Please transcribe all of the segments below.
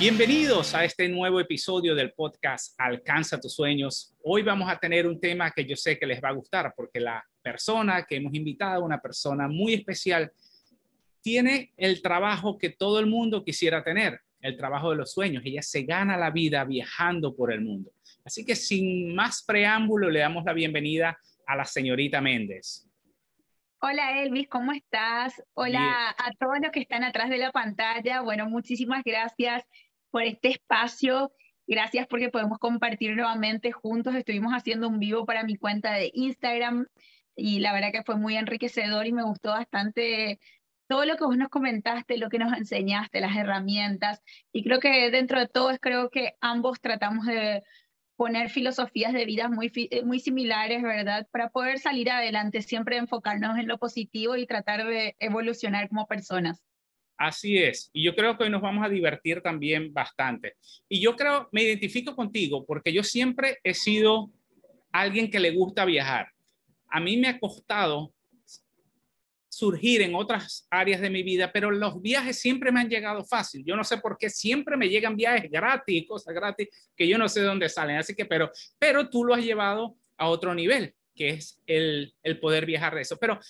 Bienvenidos a este nuevo episodio del podcast Alcanza tus sueños. Hoy vamos a tener un tema que yo sé que les va a gustar porque la persona que hemos invitado, una persona muy especial, tiene el trabajo que todo el mundo quisiera tener, el trabajo de los sueños. Ella se gana la vida viajando por el mundo. Así que sin más preámbulo, le damos la bienvenida a la señorita Méndez. Hola Elvis, ¿cómo estás? Hola a todos los que están atrás de la pantalla. Bueno, muchísimas gracias por este espacio. Gracias porque podemos compartir nuevamente juntos. Estuvimos haciendo un vivo para mi cuenta de Instagram y la verdad que fue muy enriquecedor y me gustó bastante todo lo que vos nos comentaste, lo que nos enseñaste, las herramientas. Y creo que dentro de todo creo que ambos tratamos de poner filosofías de vida muy, eh, muy similares, ¿verdad? Para poder salir adelante, siempre enfocarnos en lo positivo y tratar de evolucionar como personas. Así es. Y yo creo que hoy nos vamos a divertir también bastante. Y yo creo, me identifico contigo porque yo siempre he sido alguien que le gusta viajar. A mí me ha costado surgir en otras áreas de mi vida, pero los viajes siempre me han llegado fácil. Yo no sé por qué siempre me llegan viajes gratis, cosas gratis que yo no sé de dónde salen. Así que, pero, pero tú lo has llevado a otro nivel, que es el, el poder viajar de eso. Pero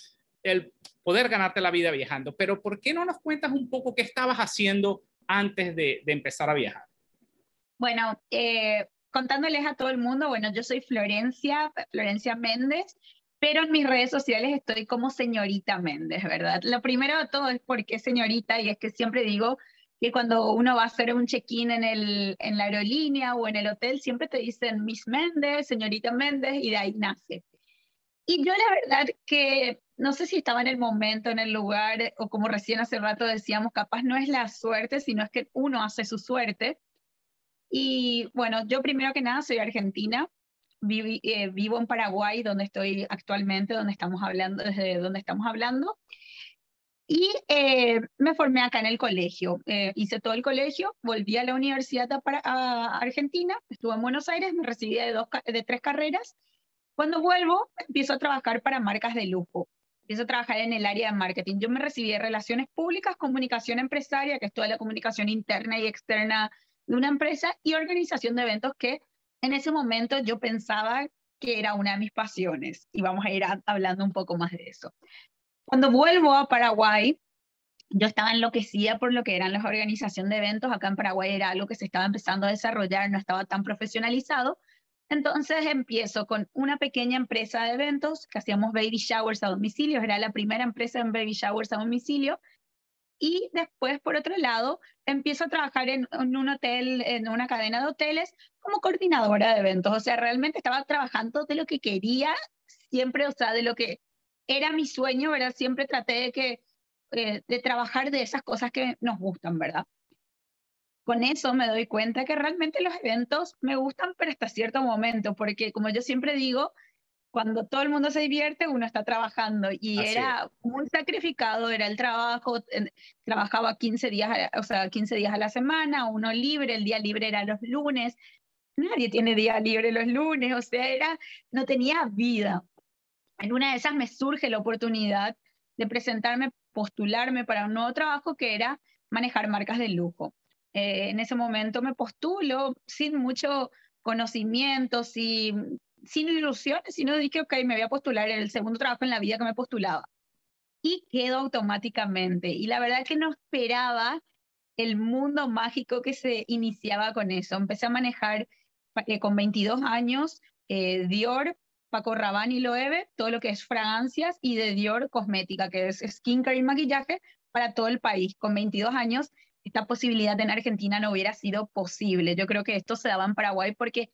el poder ganarte la vida viajando. Pero ¿por qué no nos cuentas un poco qué estabas haciendo antes de, empezar a viajar? Bueno, eh, contándoles a todo el mundo, bueno, yo soy Florencia, Florencia Méndez, pero en mis redes sociales estoy como señorita Méndez, ¿verdad? Lo primero de todo es porque señorita y es que siempre digo que cuando uno va a hacer un check-in en, en la aerolínea o en el hotel, siempre te dicen Miss Méndez, señorita Méndez y de ahí nace. Y yo la verdad que no sé si estaba en el momento, en el lugar, o como recién hace rato decíamos, capaz no es la suerte, sino es que uno hace su suerte. Y bueno, yo primero que nada soy argentina, eh, vivo en Paraguay, donde estoy actualmente, donde estamos hablando, desde donde estamos hablando. Y eh, me formé acá en el colegio. Eh, hice todo el colegio, volví a la universidad a Argentina, estuve en Buenos Aires, me recibí de, dos, de tres carreras cuando vuelvo, empiezo a trabajar para marcas de lujo. Empiezo a trabajar en el área de marketing. Yo me recibí de relaciones públicas, comunicación empresaria, que es toda la comunicación interna y externa de una empresa, y organización de eventos, que en ese momento yo pensaba que era una de mis pasiones. Y vamos a ir hablando un poco más de eso. Cuando vuelvo a Paraguay, yo estaba enloquecida por lo que eran las organizaciones de eventos. Acá en Paraguay era algo que se estaba empezando a desarrollar, no estaba tan profesionalizado. Entonces empiezo con una pequeña empresa de eventos que hacíamos baby showers a domicilio, era la primera empresa en baby showers a domicilio. Y después, por otro lado, empiezo a trabajar en, un hotel, en una cadena de hoteles, como coordinadora de eventos. O sea, realmente estaba trabajando de lo que quería, siempre, o sea, de lo que era mi sueño, ¿verdad? Siempre traté de, que, eh, de trabajar de esas cosas que nos gustan, ¿verdad? Con eso me doy cuenta que realmente los eventos me gustan, pero hasta cierto momento, porque como yo siempre digo, cuando todo el mundo se divierte, uno está trabajando y era muy sacrificado, era el trabajo, trabajaba 15 días, o sea, 15 días a la semana, uno libre, el día libre era los lunes, nadie tiene día libre los lunes, o sea, era, no tenía vida. En una de esas me surge la oportunidad de presentarme, postularme para un nuevo trabajo que era manejar marcas de lujo. Eh, en ese momento me postulo sin mucho conocimiento, sin, sin ilusiones, sino dije, ok, me voy a postular el segundo trabajo en la vida que me postulaba. Y quedo automáticamente. Y la verdad que no esperaba el mundo mágico que se iniciaba con eso. Empecé a manejar eh, con 22 años eh, Dior, Paco Rabanne y Loewe, todo lo que es fragancias, y de Dior cosmética, que es skincare y maquillaje para todo el país. Con 22 años esta posibilidad en Argentina no hubiera sido posible. Yo creo que esto se daba en Paraguay porque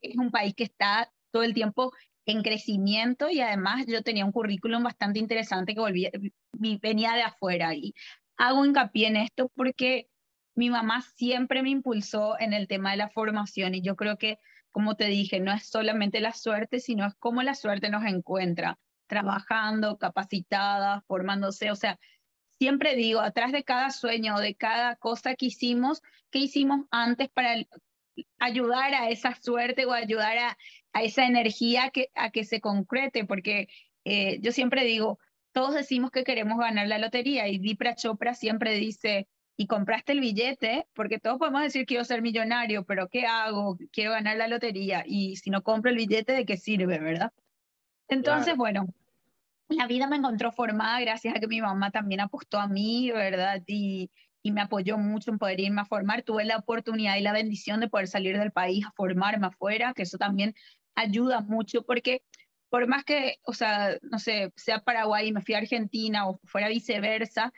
es un país que está todo el tiempo en crecimiento y además yo tenía un currículum bastante interesante que volvía, venía de afuera y hago hincapié en esto porque mi mamá siempre me impulsó en el tema de la formación y yo creo que, como te dije, no es solamente la suerte, sino es cómo la suerte nos encuentra, trabajando, capacitada, formándose, o sea, siempre digo, atrás de cada sueño, de cada cosa que hicimos, ¿qué hicimos antes para ayudar a esa suerte o ayudar a, a esa energía que, a que se concrete? Porque eh, yo siempre digo, todos decimos que queremos ganar la lotería y Dipra Chopra siempre dice, y compraste el billete, porque todos podemos decir quiero ser millonario, pero ¿qué hago? Quiero ganar la lotería y si no compro el billete, ¿de qué sirve, verdad? Entonces, bueno, la vida me encontró formada gracias a que mi mamá también apostó a mí, ¿verdad? Y, y me apoyó mucho en poder irme a formar. Tuve la oportunidad y la bendición de poder salir del país a formarme afuera, que eso también ayuda mucho porque por más que, o sea, no sé, sea Paraguay y me fui a Argentina o fuera viceversa,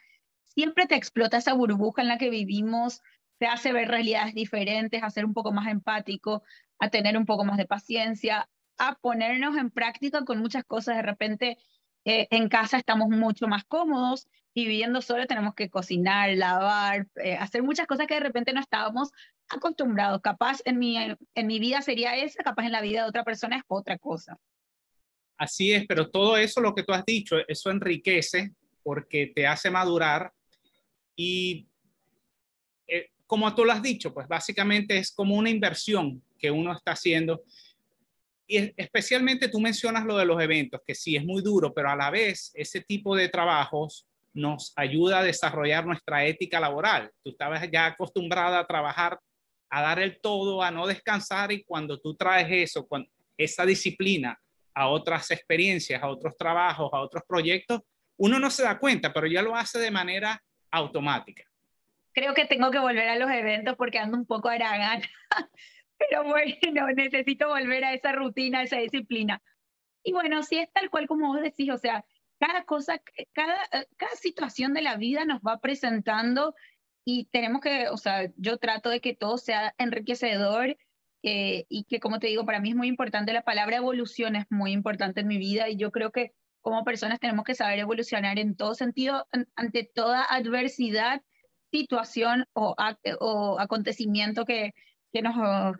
siempre te explota esa burbuja en la que vivimos, te hace ver realidades diferentes, a ser un poco más empático, a tener un poco más de paciencia, a ponernos en práctica con muchas cosas. De repente eh, en casa estamos mucho más cómodos y viviendo solo tenemos que cocinar, lavar, eh, hacer muchas cosas que de repente no estábamos acostumbrados. Capaz en mi, en mi vida sería esa, capaz en la vida de otra persona es otra cosa. Así es, pero todo eso, lo que tú has dicho, eso enriquece porque te hace madurar y eh, como tú lo has dicho, pues básicamente es como una inversión que uno está haciendo y especialmente tú mencionas lo de los eventos, que sí es muy duro, pero a la vez ese tipo de trabajos nos ayuda a desarrollar nuestra ética laboral. Tú estabas ya acostumbrada a trabajar, a dar el todo, a no descansar y cuando tú traes eso, con esa disciplina a otras experiencias, a otros trabajos, a otros proyectos, uno no se da cuenta, pero ya lo hace de manera automática. Creo que tengo que volver a los eventos porque ando un poco aragán. Pero bueno, necesito volver a esa rutina, a esa disciplina. Y bueno, si es tal cual como vos decís, o sea, cada cosa, cada, cada situación de la vida nos va presentando y tenemos que, o sea, yo trato de que todo sea enriquecedor eh, y que, como te digo, para mí es muy importante, la palabra evolución es muy importante en mi vida y yo creo que como personas tenemos que saber evolucionar en todo sentido, ante toda adversidad, situación o, o acontecimiento que, que nos,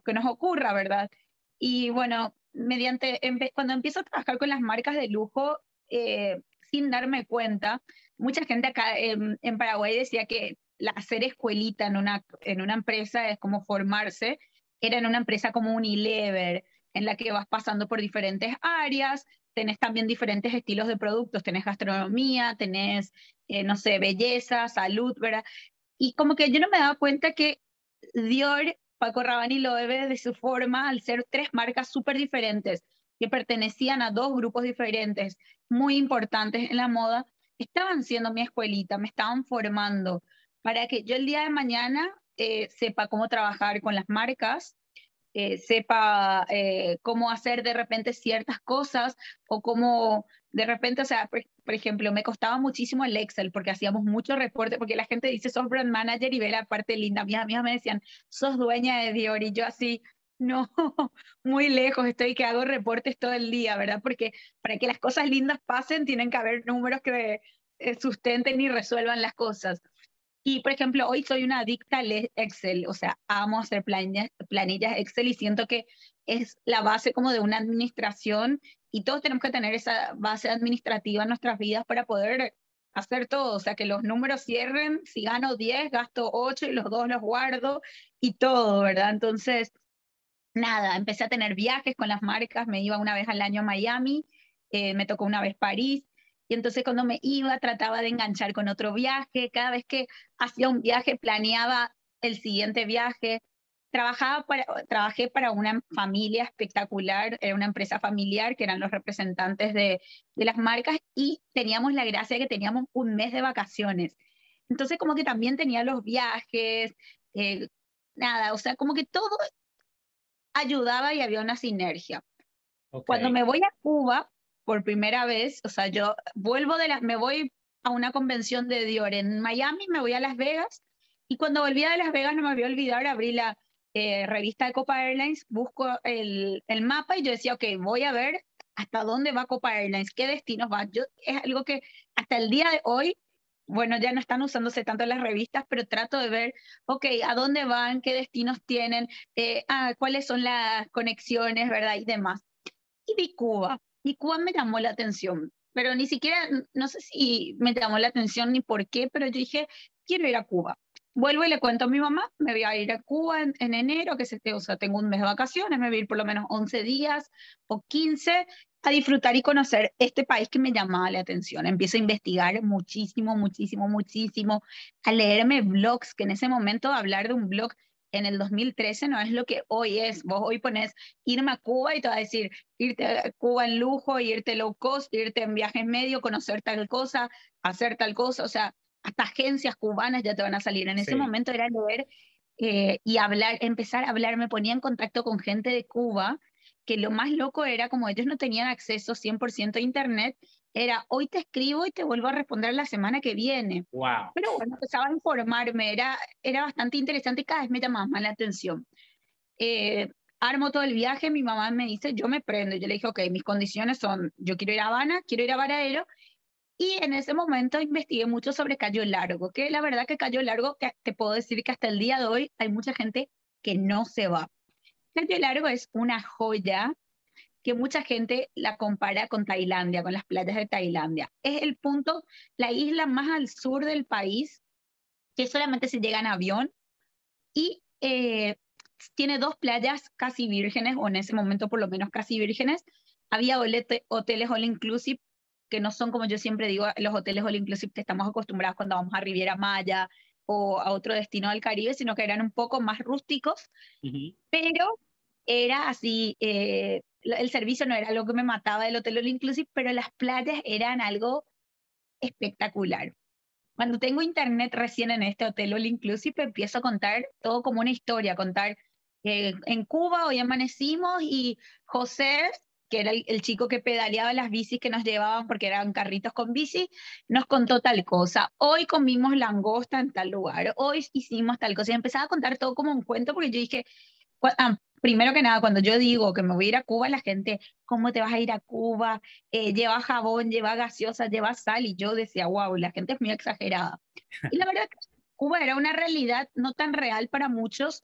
que nos ocurra, ¿verdad? Y bueno, mediante, cuando empiezo a trabajar con las marcas de lujo, eh, sin darme cuenta, mucha gente acá en, Paraguay decía que hacer escuelita en una, en una empresa es como formarse, era en una empresa como Unilever, en la que vas pasando por diferentes áreas, tenés también diferentes estilos de productos, tenés gastronomía, tenés, eh, no sé, belleza, salud, ¿verdad? Y como que yo no me daba cuenta que Dior Paco Rabanne lo debe de su forma al ser tres marcas súper diferentes que pertenecían a dos grupos diferentes muy importantes en la moda, estaban siendo mi escuelita, me estaban formando para que yo el día de mañana eh, sepa cómo trabajar con las marcas, eh, sepa eh, cómo hacer de repente ciertas cosas o cómo de repente, o sea, por, ejemplo, me costaba muchísimo el Excel porque hacíamos mucho reporte, porque la gente dice, sos brand manager y ve la parte linda. Mis amigas me decían, sos dueña de Dior y yo así, no, muy lejos estoy que hago reportes todo el día, ¿verdad? Porque para que las cosas lindas pasen tienen que haber números que eh, sustenten y resuelvan las cosas. Y, por ejemplo, hoy soy una adicta al Excel, o sea, amo hacer planillas, planillas Excel y siento que es la base como de una administración y todos tenemos que tener esa base administrativa en nuestras vidas para poder hacer todo, o sea, que los números cierren, si gano 10, gasto 8 y los dos los guardo y todo, ¿verdad? Entonces, nada, empecé a tener viajes con las marcas, me iba una vez al año a Miami, eh, me tocó una vez París, y entonces cuando me iba trataba de enganchar con otro viaje, cada vez que hacía un viaje planeaba el siguiente viaje. Trabajaba para, trabajé para una familia espectacular, era una empresa familiar que eran los representantes de, de las marcas y teníamos la gracia de que teníamos un mes de vacaciones. Entonces como que también tenía los viajes, eh, nada, o sea, como que todo ayudaba y había una sinergia. Cuando me voy a Cuba, por primera vez, o sea, yo vuelvo de las, me voy a una convención de Dior en Miami, me voy a Las Vegas y cuando volví a Las Vegas no me voy a olvidar, abrí la eh, revista de Copa Airlines, busco el, el, mapa y yo decía, ok, voy a ver hasta dónde va Copa Airlines, qué destinos va. Yo, es algo que hasta el día de hoy bueno, ya no están usándose tanto las revistas, pero trato de ver, ok, a dónde van, qué destinos tienen, eh, ah, cuáles son las conexiones, ¿verdad? Y demás. Y vi Cuba, y Cuba me llamó la atención, pero ni siquiera, no sé si me llamó la atención ni por qué, pero yo dije, quiero ir a Cuba. Vuelvo y le cuento a mi mamá, me voy a ir a Cuba en, enero, que se, o sea, tengo un mes de vacaciones, me voy a ir por lo menos 11 días o 15 a disfrutar y conocer este país que me llamaba la atención. Empiezo a investigar muchísimo, muchísimo, muchísimo, a leerme blogs, que en ese momento hablar de un blog en el 2013 no es lo que hoy es. Vos hoy pones irme a Cuba y te va a decir irte a Cuba en lujo, irte low cost, irte en viaje medio, conocer tal cosa, hacer tal cosa. O sea, hasta agencias cubanas ya te van a salir. En ese momento era leer eh, y hablar, empezar a hablar. Me ponía en contacto con gente de Cuba que lo más loco era como ellos no tenían acceso 100% a Internet, era hoy te escribo y te vuelvo a responder la semana que viene. Wow. Pero bueno, empezaba a informarme, era, era bastante interesante y cada vez me llamaba más la atención. Eh, armo todo el viaje, mi mamá me dice, yo me prendo. Yo le dije, ok, mis condiciones son, yo quiero ir a Habana, quiero ir a Varadero. Y en ese momento investigué mucho sobre Cayo Largo, que la verdad que Cayo Largo, te puedo decir que hasta el día de hoy hay mucha gente que no se va. Cayo Largo es una joya que mucha gente la compara con Tailandia, con las playas de Tailandia. Es el punto, la isla más al sur del país, que solamente se llega en avión y eh, tiene dos playas casi vírgenes, o en ese momento por lo menos casi vírgenes. Había hoteles all inclusive, que no son como yo siempre digo, los hoteles all inclusive que estamos acostumbrados cuando vamos a Riviera Maya o a otro destino del Caribe, sino que eran un poco más rústicos, pero era así, eh, el servicio no era lo que me mataba del hotel inclusive, pero las playas eran algo espectacular. Cuando tengo internet recién en este hotel all inclusive, empiezo a contar todo como una historia, contar que en Cuba hoy amanecimos y José que era el, chico que pedaleaba las bicis que nos llevaban porque eran carritos con bici, nos contó tal cosa. Hoy comimos langosta en tal lugar, hoy hicimos tal cosa. Y empezaba a contar todo como un cuento porque yo dije, primero que nada, cuando yo digo que me voy a ir a Cuba, la gente, ¿cómo te vas a ir a Cuba? Eh, lleva jabón, lleva gaseosa, lleva sal. Y yo decía, wow, la gente es muy exagerada. Y la verdad Cuba era una realidad no tan real para muchos,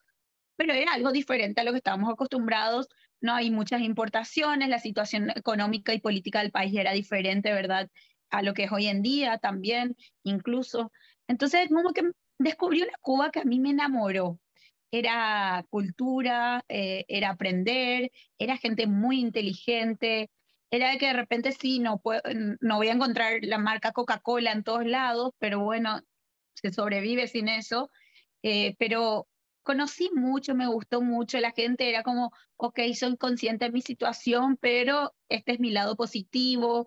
pero era algo diferente a lo que estábamos acostumbrados no hay muchas importaciones, la situación económica y política del país era diferente, ¿verdad? A lo que es hoy en día también, incluso. Entonces, como que descubrí una Cuba que a mí me enamoró. Era cultura, eh, era aprender, era gente muy inteligente, era que de repente sí, no, puedo, no voy a encontrar la marca Coca-Cola en todos lados, pero bueno, se sobrevive sin eso. Eh, pero conocí mucho, me gustó mucho, la gente era como, ok, soy consciente de mi situación, pero este es mi lado positivo.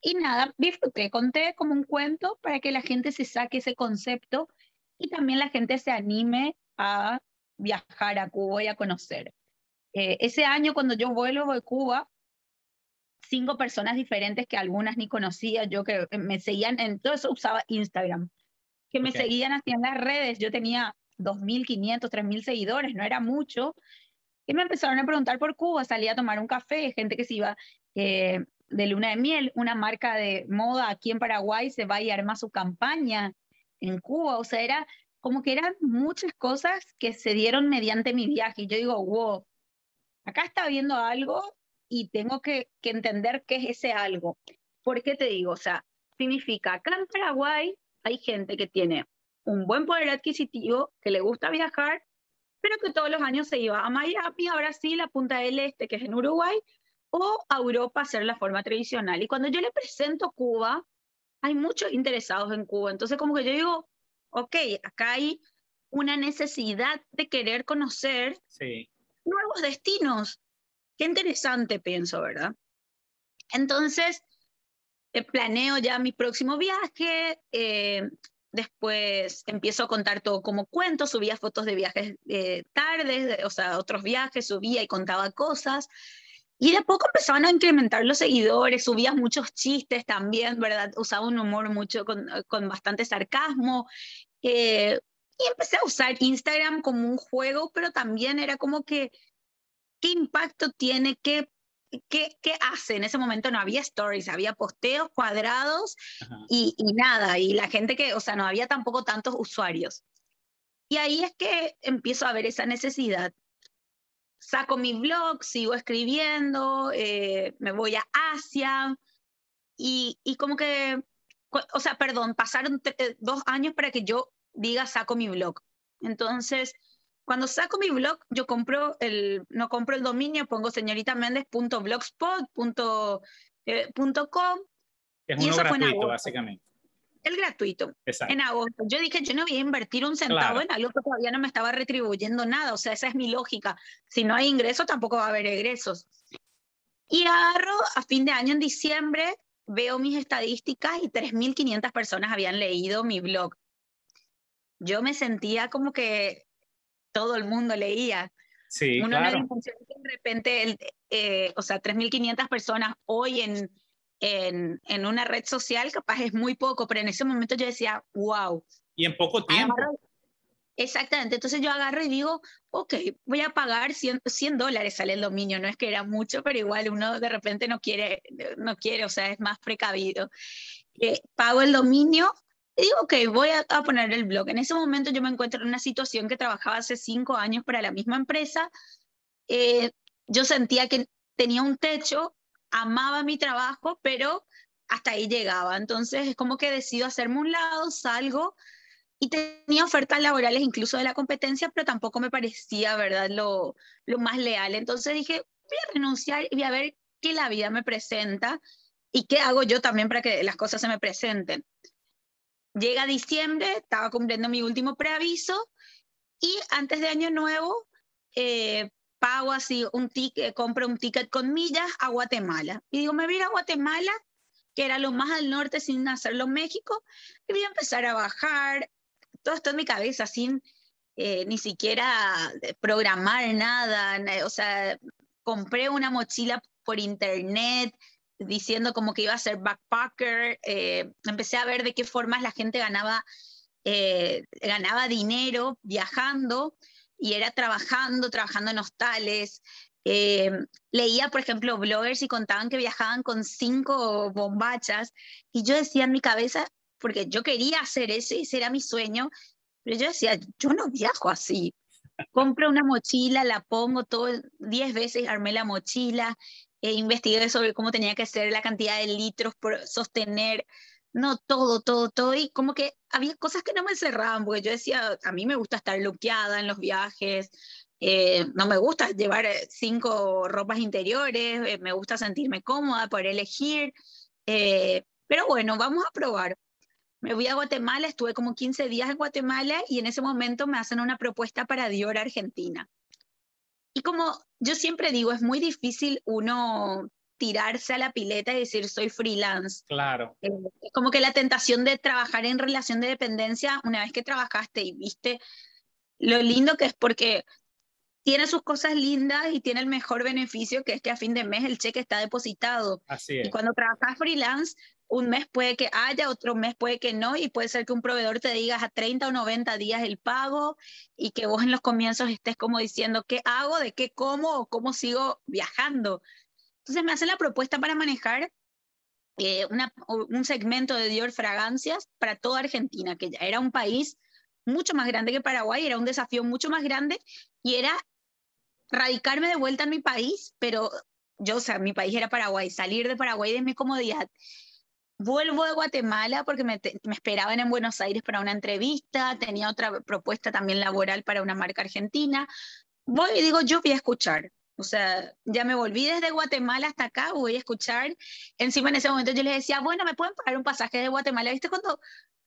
Y nada, disfruté, conté como un cuento para que la gente se saque ese concepto y también la gente se anime a viajar a Cuba y a conocer. Eh, ese año cuando yo vuelvo de Cuba, cinco personas diferentes que algunas ni conocía, yo que me seguían, en todo eso usaba Instagram, que me seguían así en las redes, yo tenía 2.500, 3.000 seguidores, no era mucho. Y me empezaron a preguntar por Cuba, salí a tomar un café, gente que se iba eh, de luna de miel, una marca de moda aquí en Paraguay se va y arma su campaña en Cuba, o sea, era como que eran muchas cosas que se dieron mediante mi viaje. Y yo digo, wow, acá está viendo algo y tengo que, que entender qué es ese algo. ¿Por qué te digo? O sea, significa, acá en Paraguay hay gente que tiene un buen poder adquisitivo, que le gusta viajar, pero que todos los años se iba a Miami, a Brasil, a Punta del Este, que es en Uruguay, o a Europa hacer la forma tradicional. Y cuando yo le presento Cuba, hay muchos interesados en Cuba. Entonces, como que yo digo, ok, acá hay una necesidad de querer conocer nuevos destinos. Qué interesante, pienso, ¿verdad? Entonces, eh, planeo ya mi próximo viaje, eh, Después empiezo a contar todo como cuento, subía fotos de viajes eh, tardes, o sea, otros viajes, subía y contaba cosas. Y de a poco empezaban a incrementar los seguidores, subía muchos chistes también, ¿verdad? Usaba un humor mucho con, con bastante sarcasmo. Eh, y empecé a usar Instagram como un juego, pero también era como que, ¿qué impacto tiene? ¿Qué ¿qué, ¿qué hace? En ese momento no había stories, había posteos cuadrados y, y, nada, y la gente que, o sea, no había tampoco tantos usuarios. Y ahí es que empiezo a ver esa necesidad. Saco mi blog, sigo escribiendo, eh, me voy a Asia y, y como que, o sea, perdón, pasaron eh, dos años para que yo diga saco mi blog. Entonces, cuando saco mi blog, yo compro el, no compro el dominio, pongo señoritamendez.blogspot.com. Eh, es uno gratuito, básicamente. El gratuito. Exacto. En agosto. Yo dije, yo no voy a invertir un centavo en algo que todavía no me estaba retribuyendo nada. O sea, esa es mi lógica. Si no hay ingresos, tampoco va a haber egresos. Y agarro a fin de año, en diciembre, veo mis estadísticas y 3.500 personas habían leído mi blog. Yo me sentía como que todo el mundo leía. Sí, Uno claro. no de repente, el, eh, o sea, 3.500 personas hoy en, en, en, una red social, capaz es muy poco, pero en ese momento yo decía, wow. Y en poco tiempo. Exactamente, entonces yo agarro y digo, ok, voy a pagar 100, 100, dólares, sale el dominio, no es que era mucho, pero igual uno de repente no quiere, no quiere, o sea, es más precavido. Eh, pago el dominio y digo, ok, voy a, poner el blog. En ese momento yo me encuentro en una situación que trabajaba hace cinco años para la misma empresa. Eh, yo sentía que tenía un techo, amaba mi trabajo, pero hasta ahí llegaba. Entonces es como que decido hacerme un lado, salgo y tenía ofertas laborales incluso de la competencia, pero tampoco me parecía, ¿verdad?, lo, lo más leal. Entonces dije, voy a renunciar y voy a ver qué la vida me presenta y qué hago yo también para que las cosas se me presenten. Llega diciembre, estaba cumpliendo mi último preaviso y antes de Año Nuevo eh, pago así un ticket, compro un ticket con millas a Guatemala. Y digo, me voy a ir a Guatemala, que era lo más al norte sin hacerlo México, y voy a empezar a bajar. Todo esto en mi cabeza sin eh, ni siquiera programar nada. O sea, compré una mochila por internet, diciendo como que iba a ser backpacker, eh, empecé a ver de qué formas la gente ganaba, eh, ganaba dinero viajando y era trabajando, trabajando en hostales. Eh, leía, por ejemplo, bloggers y contaban que viajaban con cinco bombachas y yo decía en mi cabeza, porque yo quería hacer eso y ese era mi sueño, pero yo decía, yo no viajo así. Compro una mochila, la pongo todo, diez veces armé la mochila, eh, investigué sobre cómo tenía que ser la cantidad de litros por sostener, no todo, todo, todo, y como que había cosas que no me cerraban, porque yo decía, a mí me gusta estar luqueada en los viajes, eh, no me gusta llevar eh, cinco ropas interiores, me gusta sentirme cómoda, poder elegir, pero bueno, vamos a probar. Me voy a Guatemala, estuve como 15 días en Guatemala y en ese momento me hacen una propuesta para Dior Argentina. Y como yo siempre digo, es muy difícil uno tirarse a la pileta y decir soy freelance. Claro. Eh, es como que la tentación de trabajar en relación de dependencia, una vez que trabajaste y viste lo lindo que es porque tiene sus cosas lindas y tiene el mejor beneficio que es que a fin de mes el cheque está depositado. Así es. Y cuando trabajas freelance, un mes puede que haya, otro mes puede que no, y puede ser que un proveedor te diga a 30 o 90 días el pago y que vos en los comienzos estés como diciendo qué hago, de qué como o cómo sigo viajando. Entonces me hacen la propuesta para manejar eh, una, un segmento de Dior Fragancias para toda Argentina, que ya era un país mucho más grande que Paraguay, era un desafío mucho más grande y era radicarme de vuelta en mi país, pero yo, o sea, mi país era Paraguay, salir de Paraguay de mi comodidad Vuelvo de Guatemala porque me, me, esperaban en Buenos Aires para una entrevista, tenía otra propuesta también laboral para una marca argentina. Voy y digo, yo voy a escuchar. O sea, ya me volví desde Guatemala hasta acá, voy a escuchar. Encima en ese momento yo les decía, bueno, ¿me pueden pagar un pasaje de Guatemala? ¿Viste cuando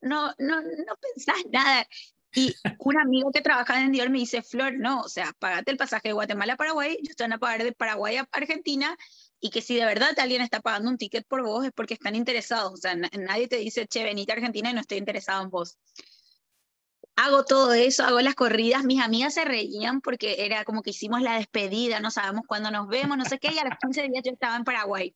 no, no, no pensás nada? Y un amigo que trabaja en Dior me dice, Flor, no, o sea, pagate el pasaje de Guatemala a Paraguay, yo te van a pagar de Paraguay a Argentina y que si de verdad alguien está pagando un ticket por vos es porque están interesados. O sea, nadie te dice, che, venite a Argentina y no estoy interesado en vos. Hago todo eso, hago las corridas. Mis amigas se reían porque era como que hicimos la despedida, no sabemos cuándo nos vemos, no sé qué, y a los 15 días yo estaba en Paraguay.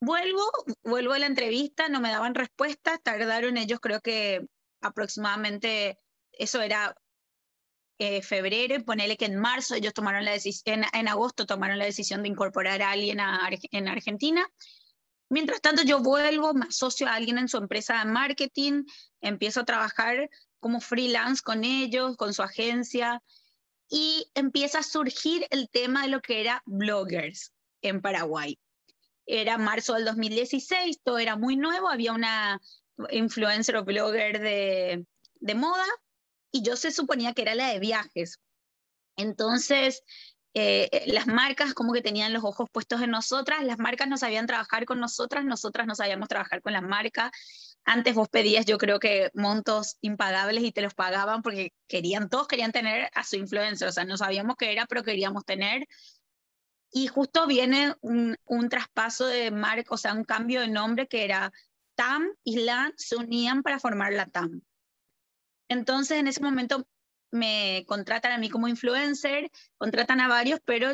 Vuelvo, vuelvo a la entrevista, no me daban respuestas, tardaron ellos creo que aproximadamente, eso era eh, febrero y ponele que en marzo ellos tomaron la decisión, en, agosto tomaron la decisión de incorporar a alguien en Argentina. Mientras tanto, yo vuelvo, me asocio a alguien en su empresa de marketing, empiezo a trabajar como freelance con ellos, con su agencia, y empieza a surgir el tema de lo que era bloggers en Paraguay. Era marzo del 2016, todo era muy nuevo, había una influencer o blogger de, de moda y yo se suponía que era la de viajes. Entonces, eh, eh, las marcas como que tenían los ojos puestos en nosotras, las marcas no sabían trabajar con nosotras, nosotras no sabíamos trabajar con las marcas. Antes vos pedías, yo creo que montos impagables y te los pagaban porque querían, todos querían tener a su influencer, o sea, no sabíamos qué era, pero queríamos tener. Y justo viene un, un traspaso de marca, o sea, un cambio de nombre que era TAM y LAN se unían para formar la TAM. Entonces, en ese momento me contratan a mí como influencer, contratan a varios, pero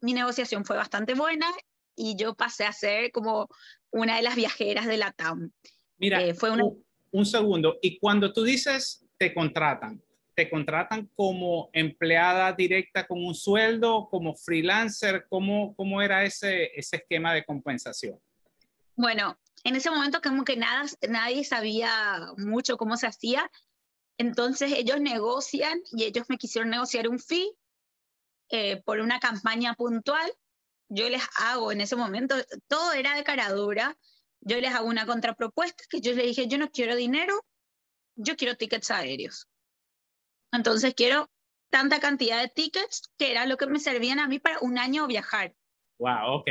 mi negociación fue bastante buena y yo pasé a ser como una de las viajeras de la TAM. Mira, eh, fue un, segundo, y cuando tú dices te contratan, ¿te contratan como empleada directa con un sueldo, como freelancer? ¿Cómo, cómo era ese, ese esquema de compensación? Bueno, en ese momento como que nada, nadie sabía mucho cómo se hacía. Entonces ellos negocian y ellos me quisieron negociar un fee eh, por una campaña puntual. Yo les hago en ese momento, todo era de cara dura, yo les hago una contrapropuesta que yo les dije, yo no quiero dinero, yo quiero tickets aéreos. Entonces quiero tanta cantidad de tickets que era lo que me servían a mí para un año viajar. Wow, ok.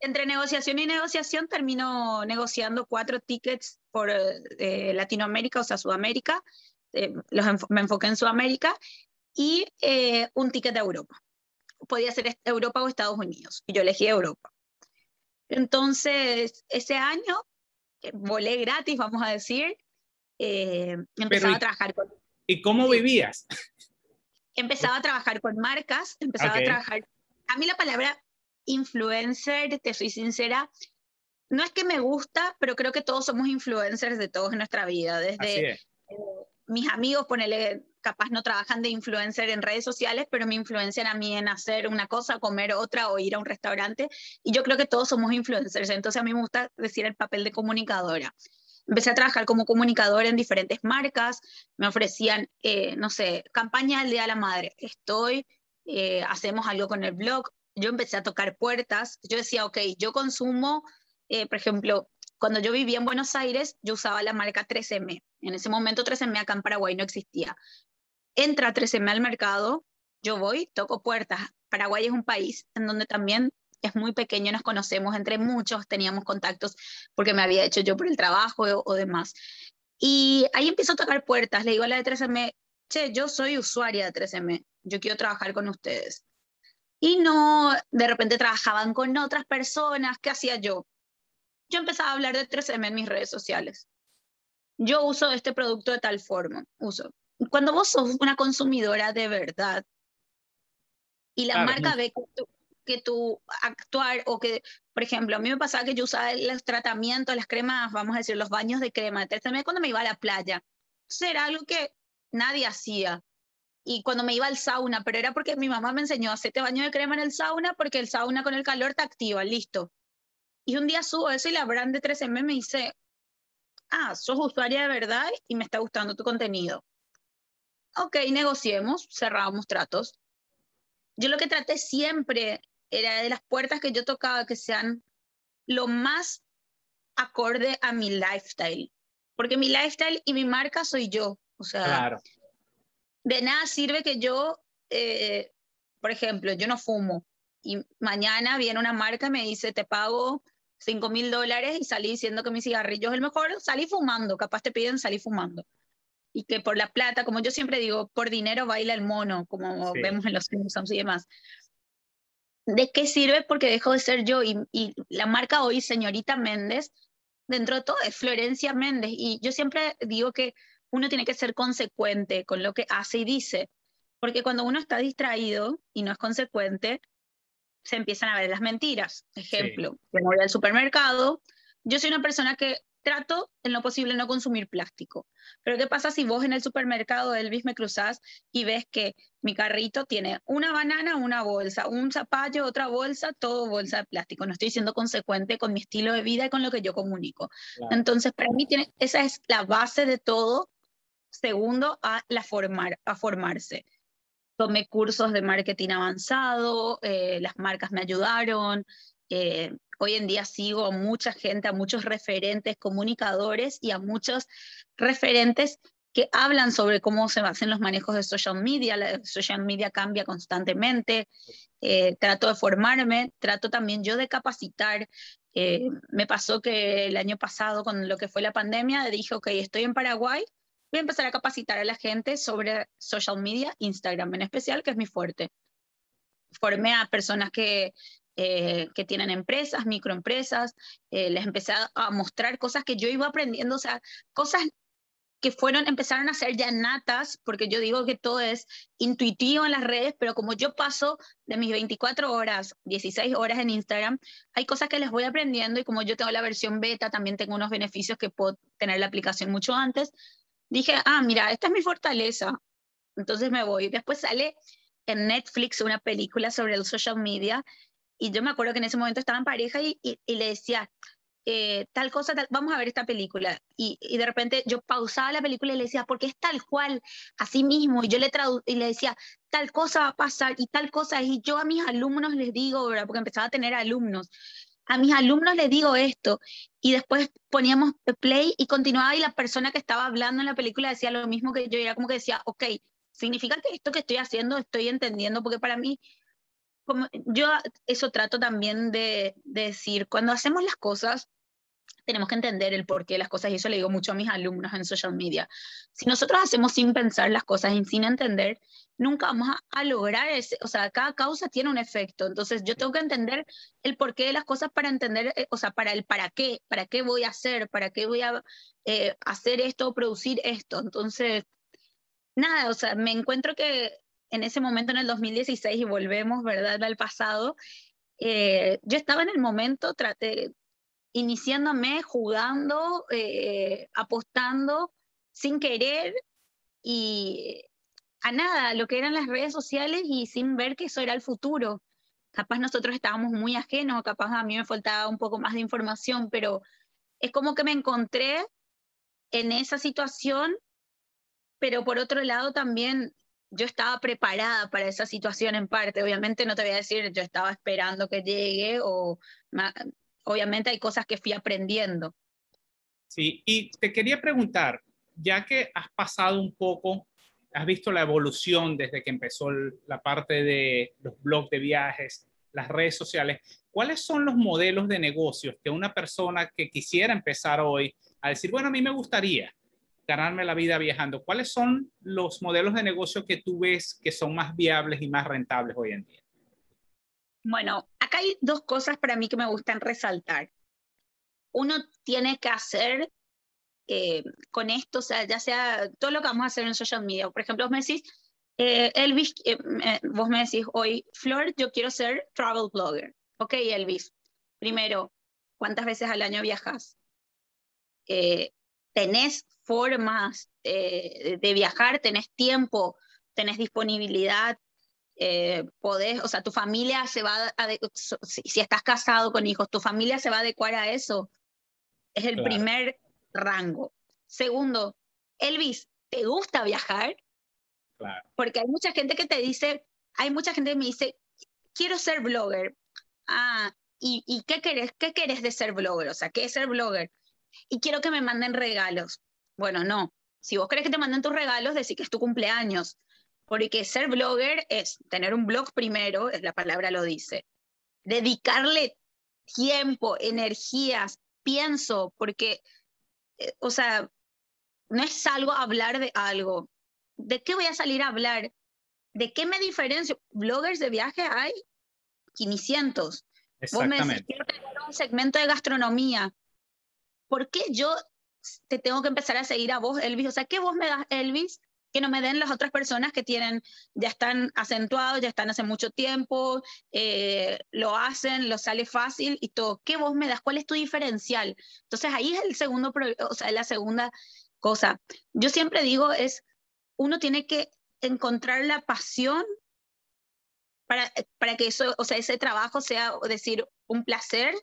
Entre negociación y negociación termino negociando cuatro tickets por eh, Latinoamérica, o sea, Sudamérica, eh, los me enfoqué en Sudamérica, y eh, un ticket de Europa. Podía ser Europa o Estados Unidos, y yo elegí Europa. Entonces, ese año volé gratis, vamos a decir, empezaba a trabajar con... ¿Y cómo vivías? Empezaba a trabajar con marcas, empezaba a trabajar... A mí la palabra influencer, te soy sincera, no es que me gusta, pero creo que todos somos influencers de todos en nuestra vida. Desde eh, mis amigos, ponele, capaz no trabajan de influencer en redes sociales, pero me influencian a mí en hacer una cosa, comer otra o ir a un restaurante. Y yo creo que todos somos influencers. Entonces a mí me gusta decir el papel de comunicadora. Empecé a trabajar como comunicadora en diferentes marcas. Me ofrecían, eh, no sé, campaña del Día de la Madre. Estoy, eh, hacemos algo con el blog. Yo empecé a tocar puertas. Yo decía, ok, yo consumo eh, por ejemplo, cuando yo vivía en Buenos Aires, yo usaba la marca 3M. En ese momento 3M acá en Paraguay no existía. Entra 3M al mercado, yo voy, toco puertas. Paraguay es un país en donde también es muy pequeño, nos conocemos, entre muchos teníamos contactos porque me había hecho yo por el trabajo o, o demás. Y ahí empiezo a tocar puertas, le digo a la de 3M, che, yo soy usuaria de 3M, yo quiero trabajar con ustedes. Y no, de repente trabajaban con otras personas, ¿qué hacía yo? Yo empezaba a hablar de 3M en mis redes sociales. Yo uso este producto de tal forma, uso. Cuando vos sos una consumidora de verdad y la marca ve que tu, actuar o que, por ejemplo, a mí me pasaba que yo usaba los tratamientos, las cremas, vamos a decir, los baños de crema de 3M cuando me iba a la playa. Entonces era algo que nadie hacía. Y cuando me iba al sauna, pero era porque mi mamá me enseñó a hacerte baño de crema en el sauna porque el sauna con el calor te activa, listo. Y un día subo eso y la brand de 3M me dice, ah, sos usuaria de verdad y me está gustando tu contenido. Ok, negociemos, cerramos tratos. Yo lo que traté siempre era de las puertas que yo tocaba que sean lo más acorde a mi lifestyle. Porque mi lifestyle y mi marca soy yo. O sea, de nada sirve que yo, eh, por ejemplo, yo no fumo y mañana viene una marca y me dice, te pago 5 mil dólares y salí diciendo que mi cigarrillo es el mejor, salí fumando, capaz te piden salir fumando. Y que por la plata, como yo siempre digo, por dinero baila el mono, como vemos en los Simpsons y demás. ¿De qué sirve? Porque dejo de ser yo y, y la marca hoy, señorita Méndez, dentro de todo es Florencia Méndez. Y yo siempre digo que uno tiene que ser consecuente con lo que hace y dice. Porque cuando uno está distraído y no es consecuente, se empiezan a ver las mentiras. Ejemplo, yo voy al supermercado, yo soy una persona que trato en lo posible no consumir plástico. Pero ¿qué pasa si vos en el supermercado Elvis me cruzás y ves que mi carrito tiene una banana, una bolsa, un zapallo, otra bolsa, todo bolsa de plástico? No estoy siendo consecuente con mi estilo de vida y con lo que yo comunico. Entonces, para mí tiene, esa es la base de todo. Segundo, a, la formar, a formarse. Tomé cursos de marketing avanzado, eh, las marcas me ayudaron, eh, hoy en día sigo a mucha gente, a muchos referentes comunicadores y a muchos referentes que hablan sobre cómo se hacen los manejos de social media. La social media cambia constantemente. Eh, trato de formarme, trato también yo de capacitar. Me pasó que el año pasado, con lo que fue la pandemia, dije, ok, estoy en Paraguay, voy a empezar a capacitar a la gente sobre social media, Instagram en especial, que es mi fuerte. Formé a personas que eh, que tienen empresas, microempresas, eh, les empecé a, mostrar cosas que yo iba aprendiendo, o sea, cosas que fueron, empezaron a ser ya natas, porque yo digo que todo es intuitivo en las redes, pero como yo paso de mis 24 horas, 16 horas en Instagram, hay cosas que les voy aprendiendo y como yo tengo la versión beta, también tengo unos beneficios que puedo tener la aplicación mucho antes, dije, ah, mira, esta es mi fortaleza, entonces me voy. Después sale en Netflix una película sobre el social media y yo me acuerdo que en ese momento estaba en pareja y, y, le decía, eh, tal cosa, vamos a ver esta película. Y, y, de repente yo pausaba la película y le decía, porque es tal cual, así mismo. Y yo le, y le decía, tal cosa va a pasar y tal cosa. Y yo a mis alumnos les digo, ¿verdad? porque empezaba a tener alumnos, a mis alumnos les digo esto. Y después poníamos play y continuaba y la persona que estaba hablando en la película decía lo mismo que yo. Era como que decía, ok, significa que esto que estoy haciendo estoy entendiendo, porque para mí yo eso trato también de, decir, cuando hacemos las cosas, tenemos que entender el porqué de las cosas y eso le digo mucho a mis alumnos en social media. Si nosotros hacemos sin pensar las cosas y sin entender, nunca vamos a, lograr ese, o sea, cada causa tiene un efecto. Entonces yo tengo que entender el porqué de las cosas para entender, eh, o sea, para el para qué, para qué voy a hacer, para qué voy a eh, hacer esto producir esto. Entonces, nada, o sea, me encuentro que en ese momento, en el 2016, y volvemos, ¿verdad?, al pasado, eh, yo estaba en el momento, traté, iniciándome, jugando, eh, apostando, sin querer, y a nada, lo que eran las redes sociales y sin ver que eso era el futuro. Capaz nosotros estábamos muy ajenos, capaz a mí me faltaba un poco más de información, pero es como que me encontré en esa situación, pero por otro lado también yo estaba preparada para esa situación en parte. Obviamente no te voy a decir yo estaba esperando que llegue o obviamente hay cosas que fui aprendiendo. Sí, y te quería preguntar, ya que has pasado un poco, has visto la evolución desde que empezó la parte de los blogs de viajes, las redes sociales, ¿cuáles son los modelos de negocios que una persona que quisiera empezar hoy a decir, bueno, a mí me gustaría, ganarme la vida viajando, ¿cuáles son los modelos de negocio que tú ves que son más viables y más rentables hoy en día? Bueno, acá hay dos cosas para mí que me gustan resaltar. Uno tiene que hacer eh, con esto, o sea, ya sea todo lo que vamos a hacer en social media. Por ejemplo, vos me decís, eh, Elvis, eh, vos me decís hoy, Flor, yo quiero ser travel blogger. Ok, Elvis, primero, ¿cuántas veces al año viajas? ¿Tenés formas eh, de viajar, tenés tiempo, tenés disponibilidad, eh, podés, o sea, tu familia se va a, si, estás casado con hijos, tu familia se va a adecuar a eso. Es el primer rango. Segundo, Elvis, ¿te gusta viajar? Claro. Porque hay mucha gente que te dice, hay mucha gente que me dice, quiero ser blogger. Ah, ¿y, y qué querés? ¿Qué querés de ser blogger? O sea, ¿qué es ser blogger? Y quiero que me manden regalos. Bueno, no. Si vos querés que te manden tus regalos, decir que es tu cumpleaños. Porque ser blogger es tener un blog primero, es la palabra lo dice. Dedicarle tiempo, energías, pienso, porque, eh, o sea, no es algo hablar de algo. ¿De qué voy a salir a hablar? ¿De qué me diferencio? Bloggers de viaje hay 500. Vos me decís, quiero tener un segmento de gastronomía. ¿Por qué yo te tengo que empezar a seguir a vos, Elvis. O sea, ¿qué vos me das, Elvis? Que no me den las otras personas que tienen, ya están acentuados, ya están hace mucho tiempo, eh, lo hacen, lo sale fácil y todo. ¿Qué vos me das? ¿Cuál es tu diferencial? Entonces ahí es el segundo, o sea, la segunda cosa. Yo siempre digo es, uno tiene que encontrar la pasión para, para que eso, o sea, ese trabajo sea, decir, un placer,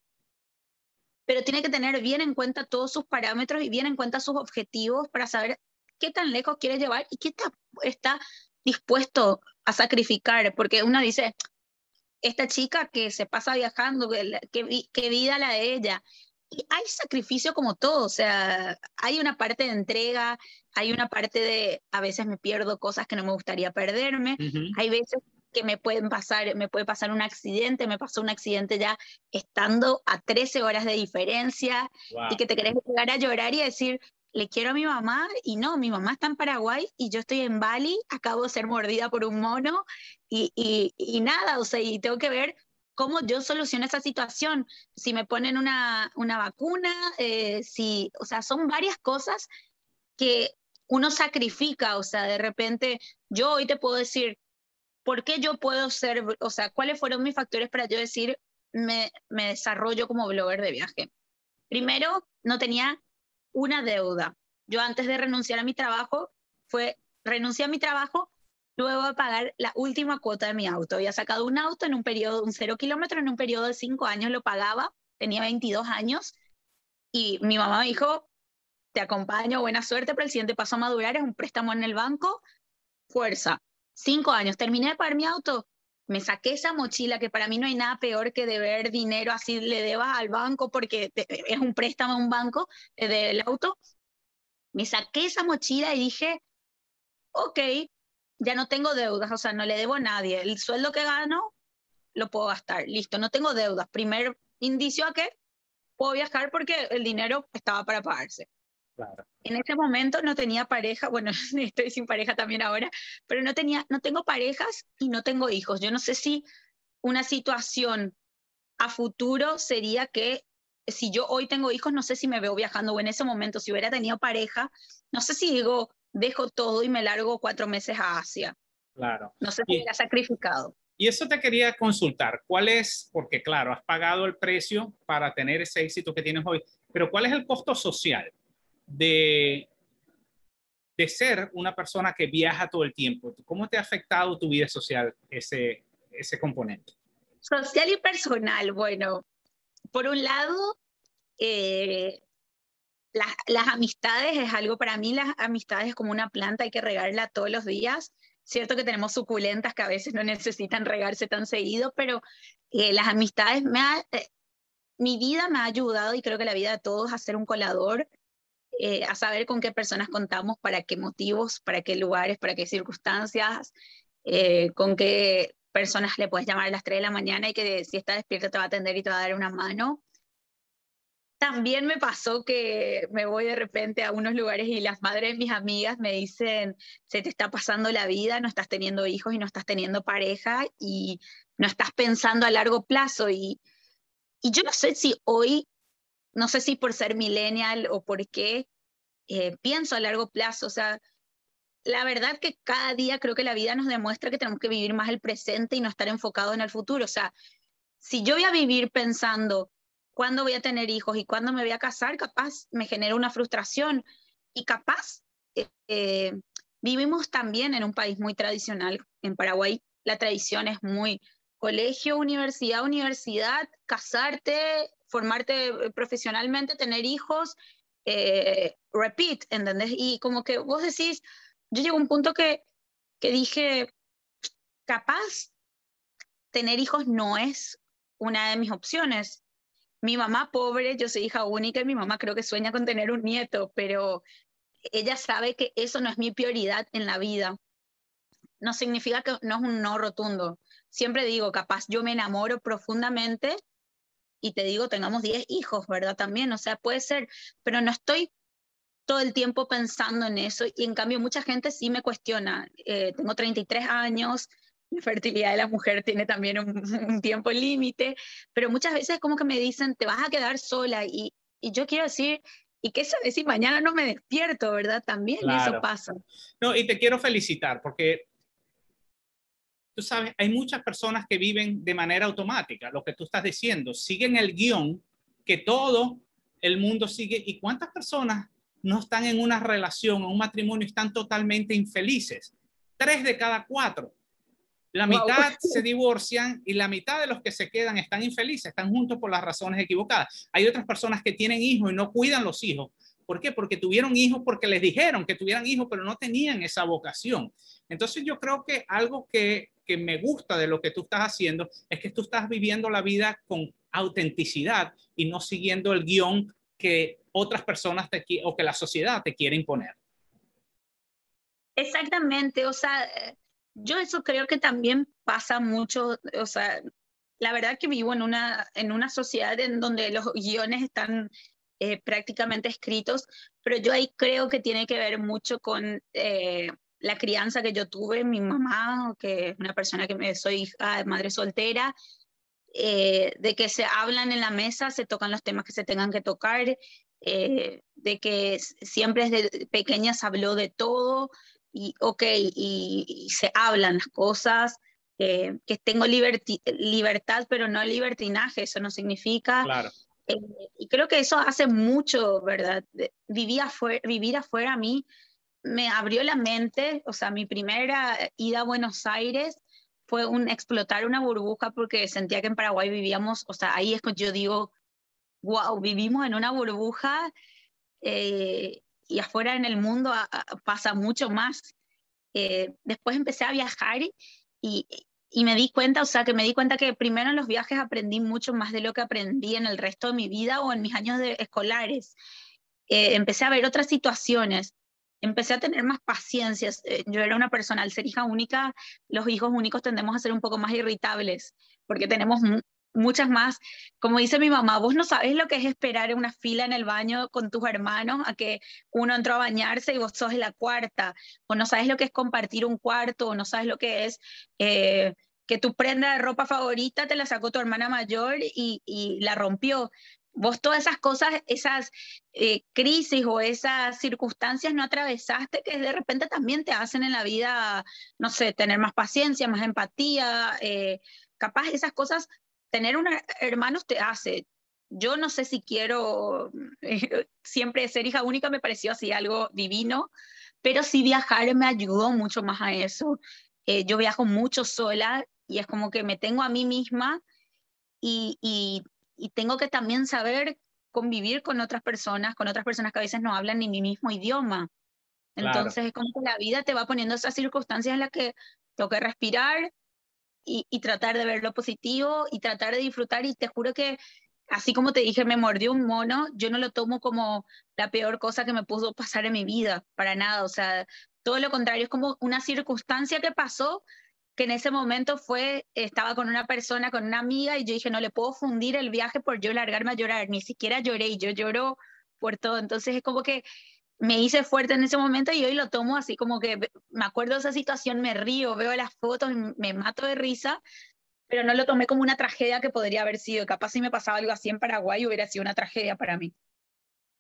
pero tiene que tener bien en cuenta todos sus parámetros y bien en cuenta sus objetivos para saber qué tan lejos quieres llevar y qué está, está dispuesto a sacrificar, porque uno dice, esta chica que se pasa viajando, qué vida la de ella. Y hay sacrificio como todo, o sea, hay una parte de entrega, hay una parte de, a veces me pierdo cosas que no me gustaría perderme, hay veces que me pueden pasar, me puede pasar un accidente, me pasó un accidente ya estando a 13 horas de diferencia y que te querés llegar a llorar y decir, le quiero a mi mamá y no, mi mamá está en Paraguay y yo estoy en Bali, acabo de ser mordida por un mono y, y, nada, o sea, y tengo que ver cómo yo soluciono esa situación, si me ponen una, una vacuna, eh, si, o sea, son varias cosas que uno sacrifica, o sea, de repente yo hoy te puedo decir, ¿por qué yo puedo ser, o sea, cuáles fueron mis factores para yo decir, me, me desarrollo como blogger de viaje? Primero, no tenía una deuda. Yo antes de renunciar a mi trabajo, fue, renuncié a mi trabajo luego de pagar la última cuota de mi auto. Había sacado un auto en un periodo, un cero kilómetro, en un periodo de cinco años lo pagaba, tenía 22 años, y mi mamá me dijo, te acompaño, buena suerte, pero el siguiente paso a madurar es un préstamo en el banco, fuerza. Cinco años, terminé de pagar mi auto, me saqué esa mochila, que para mí no hay nada peor que deber dinero así le debas al banco porque es un préstamo a un banco eh, del auto. Me saqué esa mochila y dije, ok, ya no tengo deudas, o sea, no le debo a nadie. El sueldo que gano lo puedo gastar. Listo, no tengo deudas. Primer indicio a que puedo viajar porque el dinero estaba para pagarse. En ese momento no tenía pareja, bueno, estoy sin pareja también ahora, pero no tenía, no tengo parejas y no tengo hijos. Yo no sé si una situación a futuro sería que si yo hoy tengo hijos, no sé si me veo viajando o en ese momento, si hubiera tenido pareja, no sé si digo, dejo todo y me largo cuatro meses a Asia. Claro. No sé si hubiera sacrificado. Y eso te quería consultar, ¿cuál es, porque claro, has pagado el precio para tener ese éxito que tienes hoy, pero cuál es el costo social? De, de ser una persona que viaja todo el tiempo. ¿Cómo te ha afectado tu vida social ese, ese componente? Social y personal, bueno, por un lado, eh, las amistades es algo para mí, las amistades es como una planta, hay que regarla todos los días. Cierto que tenemos suculentas que a veces no necesitan regarse tan seguido, pero eh, las amistades me eh, mi vida me ha ayudado y creo que la vida de todos a ser un colador eh, a saber con qué personas contamos, para qué motivos, para qué lugares, para qué circunstancias, eh, con qué personas le puedes llamar a las 3 de la mañana y que si está despierto te va a atender y te va a dar una mano. También me pasó que me voy de repente a unos lugares y las madres de mis amigas me dicen, se te está pasando la vida, no estás teniendo hijos y no estás teniendo pareja y no estás pensando a largo plazo. Y, y yo no sé si hoy no sé si por ser millennial o por qué, eh, pienso a largo plazo. O sea, la verdad que cada día creo que la vida nos demuestra que tenemos que vivir más el presente y no estar enfocado en el futuro. O sea, si yo voy a vivir pensando cuándo voy a tener hijos y cuándo me voy a casar, capaz me genera una frustración y capaz eh, vivimos también en un país muy tradicional. En Paraguay la tradición es muy colegio, universidad, universidad, casarte, formarte eh, profesionalmente, tener hijos, eh, repeat, ¿entendés? Y como que vos decís, yo llego a un punto que, que dije, capaz tener hijos no es una de mis opciones. Mi mamá pobre, yo soy hija única y mi mamá creo que sueña con tener un nieto, pero ella sabe que eso no es mi prioridad en la vida. No significa que no es un no rotundo. Siempre digo, capaz yo me enamoro profundamente y te digo, tengamos 10 hijos, ¿verdad? También, o sea, puede ser, pero no estoy todo el tiempo pensando en eso y en cambio mucha gente sí me cuestiona. Eh, tengo 33 años, la fertilidad de la mujer tiene también un, un tiempo límite, pero muchas veces como que me dicen, te vas a quedar sola y, y yo quiero decir, y qué sabes si mañana no me despierto, ¿verdad? También eso pasa. No, y te quiero felicitar porque tú sabes, hay muchas personas que viven de manera automática, lo que tú estás diciendo, siguen el guion que todo el mundo sigue. ¿Y cuántas personas no están en una relación, en un matrimonio, están totalmente infelices? Tres de cada cuatro. La mitad se divorcian y la mitad de los que se quedan están infelices, están juntos por las razones equivocadas. Hay otras personas que tienen hijos y no cuidan los hijos. ¿Por qué? Porque tuvieron hijos porque les dijeron que tuvieran hijos, pero no tenían esa vocación. Entonces yo creo que algo que que me gusta de lo que tú estás haciendo es que tú estás viviendo la vida con autenticidad y no siguiendo el guion que otras personas te, o que la sociedad te quiere imponer. Exactamente, o sea, yo eso creo que también pasa mucho, o sea, la verdad que vivo en una, en una sociedad en donde los guiones están eh, prácticamente escritos, pero yo ahí creo que tiene que ver mucho con eh, la crianza que yo tuve, mi mamá, que es una persona que soy hija madre soltera, eh, de que se hablan en la mesa, se tocan los temas que se tengan que tocar, de que siempre desde pequeña se habló de todo, y ok, y, se hablan las cosas, que tengo libertad, pero no libertinaje, eso no significa. Claro. Eh, y creo que eso hace mucho, ¿verdad? Vivir afuera, vivir afuera a mí me abrió la mente, o sea, mi primera ida a Buenos Aires fue un explotar una burbuja porque sentía que en Paraguay vivíamos, o sea, ahí es cuando yo digo, wow, vivimos en una burbuja eh, y afuera en el mundo pasa mucho más. Eh, después empecé a viajar y, y, me di cuenta, o sea, que me di cuenta que primero en los viajes aprendí mucho más de lo que aprendí en el resto de mi vida o en mis años de, escolares. Eh, empecé a ver otras situaciones empecé a tener más paciencia. Eh, yo era una persona, al ser hija única, los hijos únicos tendemos a ser un poco más irritables, porque tenemos muchas más, como dice mi mamá, vos no sabes lo que es esperar en una fila en el baño con tus hermanos a que uno entró a bañarse y vos sos la cuarta, o no sabes lo que es compartir un cuarto, o no sabes lo que es... Eh, que tu prenda de ropa favorita te la sacó tu hermana mayor y, y la rompió. Vos todas esas cosas, esas eh, crisis o esas circunstancias no atravesaste que de repente también te hacen en la vida, no sé, tener más paciencia, más empatía, eh, capaz esas cosas, tener unos hermanos te hace. Yo no sé si quiero siempre ser hija única, me pareció así algo divino, pero sí viajar me ayudó mucho más a eso. Eh, yo viajo mucho sola y es como que me tengo a mí misma y, y y tengo que también saber convivir con otras personas, con otras personas que a veces no hablan ni mi mismo idioma. Entonces es como que la vida te va poniendo esas circunstancias en las que tengo que respirar y, y, tratar de ver lo positivo y tratar de disfrutar y te juro que así como te dije, me mordió un mono, yo no lo tomo como la peor cosa que me pudo pasar en mi vida, para nada, o sea, todo lo contrario, es como una circunstancia que pasó que en ese momento fue, estaba con una persona, con una amiga, y yo dije, no le puedo fundir el viaje por yo largarme a llorar, ni siquiera lloré, y yo lloro por todo, entonces es como que me hice fuerte en ese momento y hoy lo tomo así como que me acuerdo de esa situación, me río, veo las fotos, me mato de risa, pero no lo tomé como una tragedia que podría haber sido, capaz si me pasaba algo así en Paraguay hubiera sido una tragedia para mí.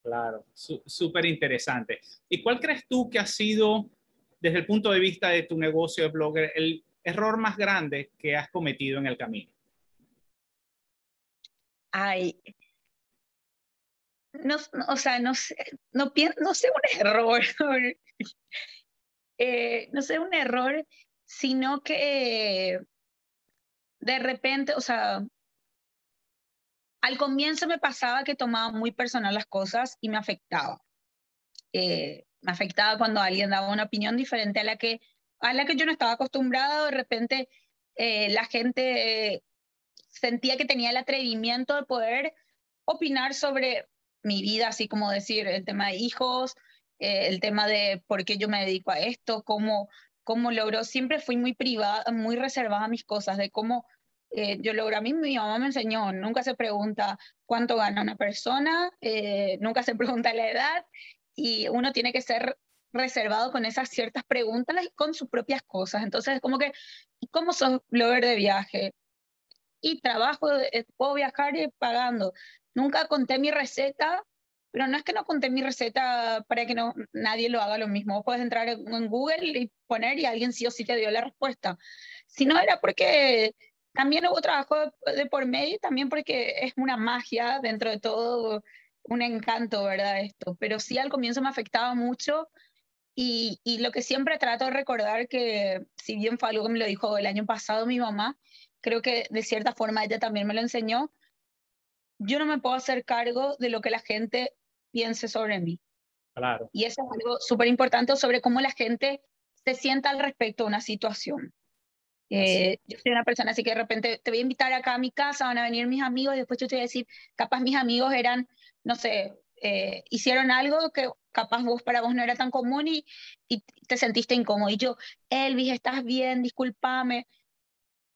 Claro, súper interesante. ¿Y cuál crees tú que ha sido, desde el punto de vista de tu negocio de blogger, el error más grande que has cometido en el camino? Ay, no, o sea, no sé, no, no sé un error, eh, no sé un error, sino que de repente, o sea, al comienzo me pasaba que tomaba muy personal las cosas y me afectaba. Eh, me afectaba cuando alguien daba una opinión diferente a la que a la que yo no estaba acostumbrada, de repente eh, la gente sentía que tenía el atrevimiento de poder opinar sobre mi vida, así como decir el tema de hijos, eh, el tema de por qué yo me dedico a esto, cómo, cómo logró, siempre fui muy privada, muy reservada a mis cosas, de cómo eh, yo logro. A mí mi mamá me enseñó, nunca se pregunta cuánto gana una persona, nunca se pregunta la edad, y uno tiene que ser reservado con esas ciertas preguntas y con sus propias cosas. Entonces, es como que, ¿cómo sos blogger de viaje? Y trabajo, eh, puedo viajar pagando. Nunca conté mi receta, pero no es que no conté mi receta para que no, nadie lo haga lo mismo. Puedes entrar en, Google y poner y alguien sí o sí te dio la respuesta. Si no era porque también hubo trabajo de, por medio también porque es una magia dentro de todo, un encanto, ¿verdad? Esto. Pero sí al comienzo me afectaba mucho y, y, lo que siempre trato de recordar que, si bien fue algo que me lo dijo el año pasado mi mamá, creo que de cierta forma ella también me lo enseñó, yo no me puedo hacer cargo de lo que la gente piense sobre mí. Claro. Y eso es algo súper importante sobre cómo la gente se sienta al respecto de una situación. Eh, yo soy una persona así que de repente te voy a invitar acá a mi casa, van a venir mis amigos y después yo te voy a decir, capaz mis amigos eran, no sé, eh, hicieron algo que capaz vos para vos no era tan común y, y te sentiste incómodo. Y yo, Elvis, ¿estás bien? Discúlpame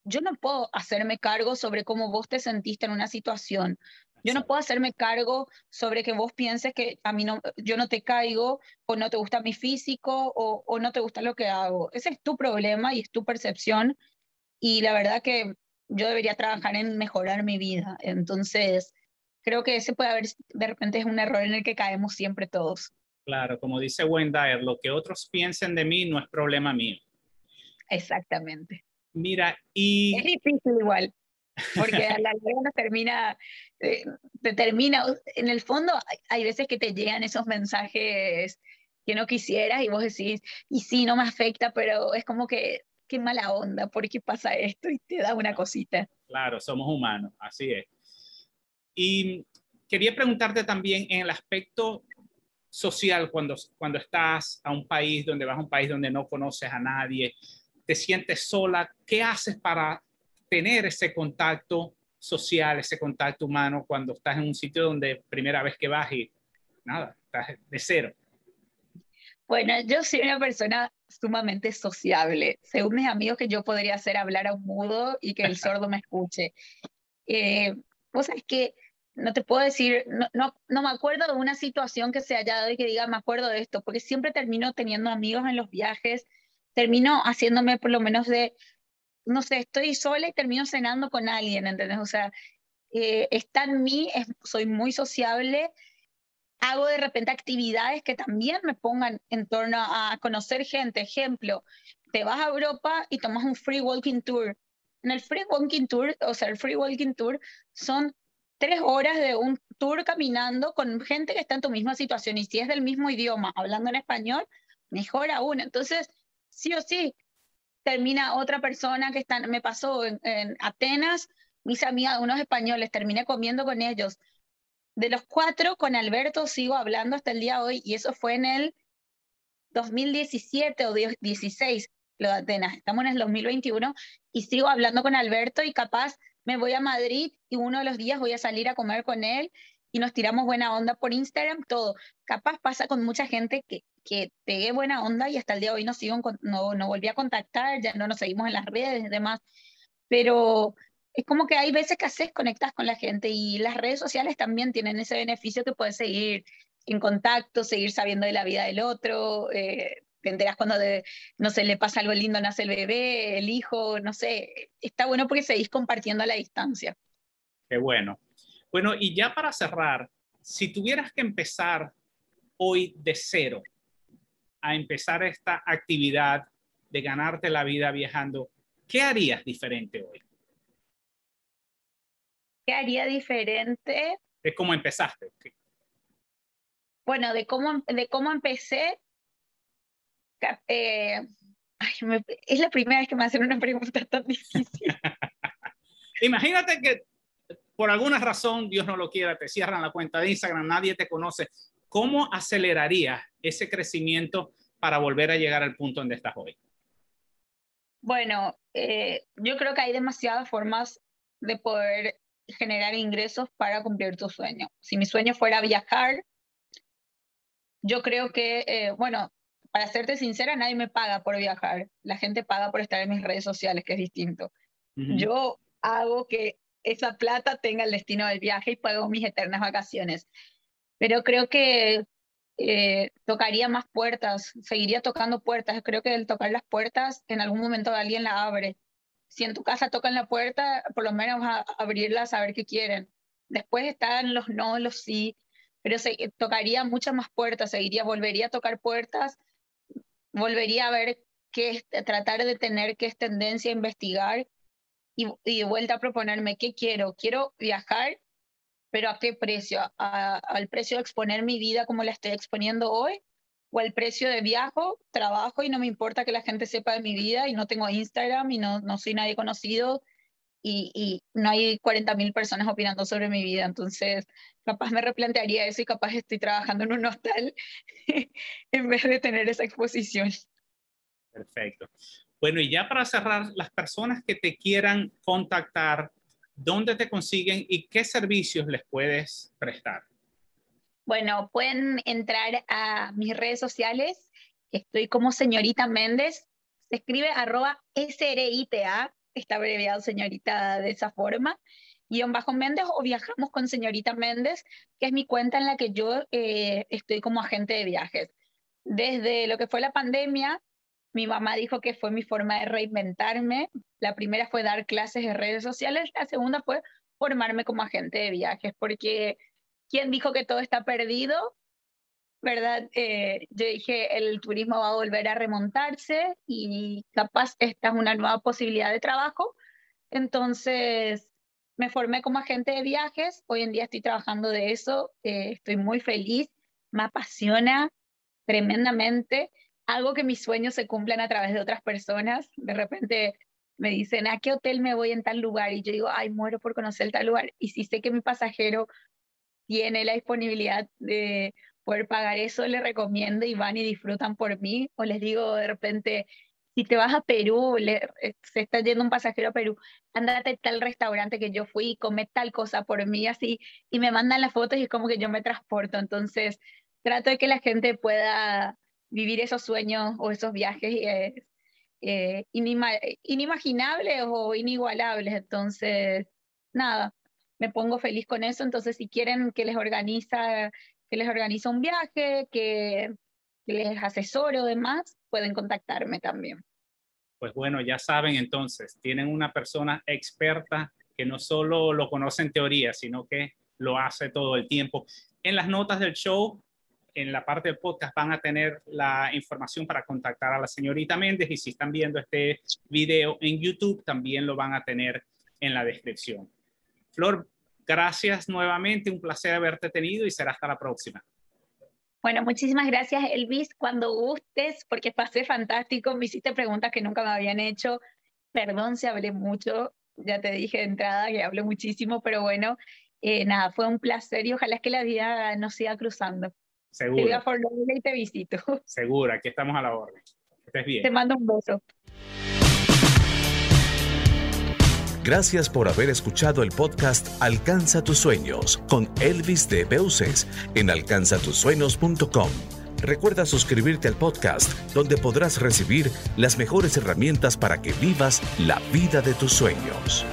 yo no puedo hacerme cargo sobre cómo vos te sentiste en una situación. Yo no puedo hacerme cargo sobre que vos pienses que a mí no, yo no te caigo o no te gusta mi físico o, o no te gusta lo que hago. Ese es tu problema y es tu percepción y la verdad que yo debería trabajar en mejorar mi vida. Entonces, creo que ese puede haber, de repente es un error en el que caemos siempre todos. Claro, como dice Wendaer, lo que otros piensen de mí no es problema mío. Exactamente. Mira, y... Es difícil igual, porque a la larga termina, eh, te termina, en el fondo hay, veces que te llegan esos mensajes que no quisieras y vos decís, y sí, no me afecta, pero es como que, qué mala onda, ¿por qué pasa esto? Y te da una cosita. Claro, somos humanos, así es. Y quería preguntarte también en el aspecto social, cuando, cuando estás a un país, donde vas a un país donde no conoces a nadie, te sientes sola, ¿qué haces para tener ese contacto social, ese contacto humano cuando estás en un sitio donde primera vez que vas y nada, estás de cero? Bueno, yo soy una persona sumamente sociable. Según mis amigos, que yo podría hacer hablar a un mudo y que el sordo me escuche. Eh, vos sabés que no te puedo decir, no, no, no, me acuerdo de una situación que se haya dado y que diga, me acuerdo de esto, porque siempre termino teniendo amigos en los viajes, termino haciéndome por lo menos de, no sé, estoy sola y termino cenando con alguien, ¿entendés? O sea, eh, está en mí, soy muy sociable, hago de repente actividades que también me pongan en torno a conocer gente. Ejemplo, te vas a Europa y tomas un free walking tour. En el free walking tour, o sea, el free walking tour son tres horas de un tour caminando con gente que está en tu misma situación y si es del mismo idioma, hablando en español, mejor aún. Entonces, sí o sí, termina otra persona que está, me pasó en, Atenas, mis amigas, unos españoles, terminé comiendo con ellos. De los cuatro, con Alberto sigo hablando hasta el día de hoy y eso fue en el 2017 o 2016, lo de Atenas. Estamos en el 2021 y sigo hablando con Alberto y capaz me voy a Madrid y uno de los días voy a salir a comer con él y nos tiramos buena onda por Instagram, todo. Capaz pasa con mucha gente que, que pegué buena onda y hasta el día de hoy no, sigo, no, no volví a contactar, ya no nos seguimos en las redes y demás, pero es como que hay veces que haces, conectas con la gente y las redes sociales también tienen ese beneficio que puedes seguir en contacto, seguir sabiendo de la vida del otro, eh, te enteras cuando, no sé, le pasa algo lindo, nace el bebé, el hijo, no sé, está bueno porque seguís compartiendo a la distancia. Qué bueno. Bueno, y ya para cerrar, si tuvieras que empezar hoy de cero a empezar esta actividad de ganarte la vida viajando, ¿qué harías diferente hoy? ¿Qué haría diferente? De cómo empezaste. Bueno, de cómo, de cómo empecé. Eh, es la primera vez que me hacen una pregunta tan difícil. Imagínate que por alguna razón, Dios no lo quiera, te cierran la cuenta de Instagram, nadie te conoce. ¿Cómo aceleraría ese crecimiento para volver a llegar al punto donde estás hoy? Bueno, eh, yo creo que hay demasiadas formas de poder generar ingresos para cumplir tu sueño. Si mi sueño fuera viajar, yo creo que, eh, bueno, para serte sincera, nadie me paga por viajar. La gente paga por estar en mis redes sociales, que es distinto. Yo hago que esa plata tenga el destino del viaje y pago mis eternas vacaciones. Pero creo que eh, tocaría más puertas, seguiría tocando puertas. Creo que el tocar las puertas, en algún momento alguien la abre. Si en tu casa tocan la puerta, por lo menos a abrirla, a saber qué quieren. Después están los no, los sí. pero se, tocaría muchas más puertas, seguiría, volvería a tocar puertas, volvería a ver qué es, tratar de tener qué es tendencia a investigar y, y de vuelta a proponerme qué quiero. Quiero viajar, pero ¿a qué precio? ¿Al precio de exponer mi vida como la estoy exponiendo hoy? ¿O al precio de viajo, trabajo y no me importa que la gente sepa de mi vida y no tengo Instagram y no, no soy nadie conocido y, y no hay 40.000 personas opinando sobre mi vida? Entonces, capaz me replantearía eso y capaz estoy trabajando en un hostal en vez de tener esa exposición. Perfecto. Bueno, y ya para cerrar, las personas que te quieran contactar, ¿dónde te consiguen y qué servicios les puedes prestar? Bueno, pueden entrar a mis redes sociales. Estoy como señorita Méndez. Se escribe arroba SRITA, está abreviado señorita de esa forma guion bajo Méndez o viajamos con señorita Méndez, que es mi cuenta en la que yo eh, estoy como agente de viajes. Desde lo que fue la pandemia, mi mamá dijo que fue mi forma de reinventarme. La primera fue dar clases en redes sociales, la segunda fue formarme como agente de viajes, porque ¿quién dijo que todo está perdido? ¿Verdad? Eh, yo dije, el turismo va a volver a remontarse y capaz esta es una nueva posibilidad de trabajo. Entonces, me formé como agente de viajes, hoy en día estoy trabajando de eso, eh, estoy muy feliz, me apasiona tremendamente, algo que mis sueños se cumplan a través de otras personas, de repente me dicen, ¿a qué hotel me voy en tal lugar? Y yo digo, ay, muero por conocer tal lugar. Y si sé que mi pasajero tiene la disponibilidad de poder pagar eso, le recomiendo y van y disfrutan por mí. O les digo de repente, si te vas a Perú, eh, se está yendo un pasajero a Perú, andate a tal restaurante que yo fui, come tal cosa por mí, así, y me mandan las fotos y es como que yo me transporto. Entonces, trato de que la gente pueda vivir esos sueños o esos viajes eh, eh, inimaginables o inigualables. Entonces, nada, me pongo feliz con eso. Entonces, si quieren que les organiza, que les organiza un viaje, que, que les asesore o demás, pueden contactarme también. Pues bueno, ya saben entonces, tienen una persona experta que no solo lo conoce en teoría, sino que lo hace todo el tiempo. En las notas del show, en la parte del podcast, van a tener la información para contactar a la señorita Méndez y si están viendo este video en YouTube, también lo van a tener en la descripción. Flor, gracias nuevamente, un placer haberte tenido y será hasta la próxima. Bueno, muchísimas gracias, Elvis. Cuando gustes, porque pasé fantástico, me hiciste preguntas que nunca me habían hecho. Perdón si hablé mucho, ya te dije de entrada que hablé muchísimo, pero bueno, eh, nada, fue un placer y ojalá que la vida nos siga cruzando. Seguro. Te por y te visito. Seguro, aquí estamos a la orden. estés bien. Te mando un beso. Gracias por haber escuchado el podcast Alcanza tus sueños con Elvis de Beuces en alcanzatusueños.com. Recuerda suscribirte al podcast donde podrás recibir las mejores herramientas para que vivas la vida de tus sueños.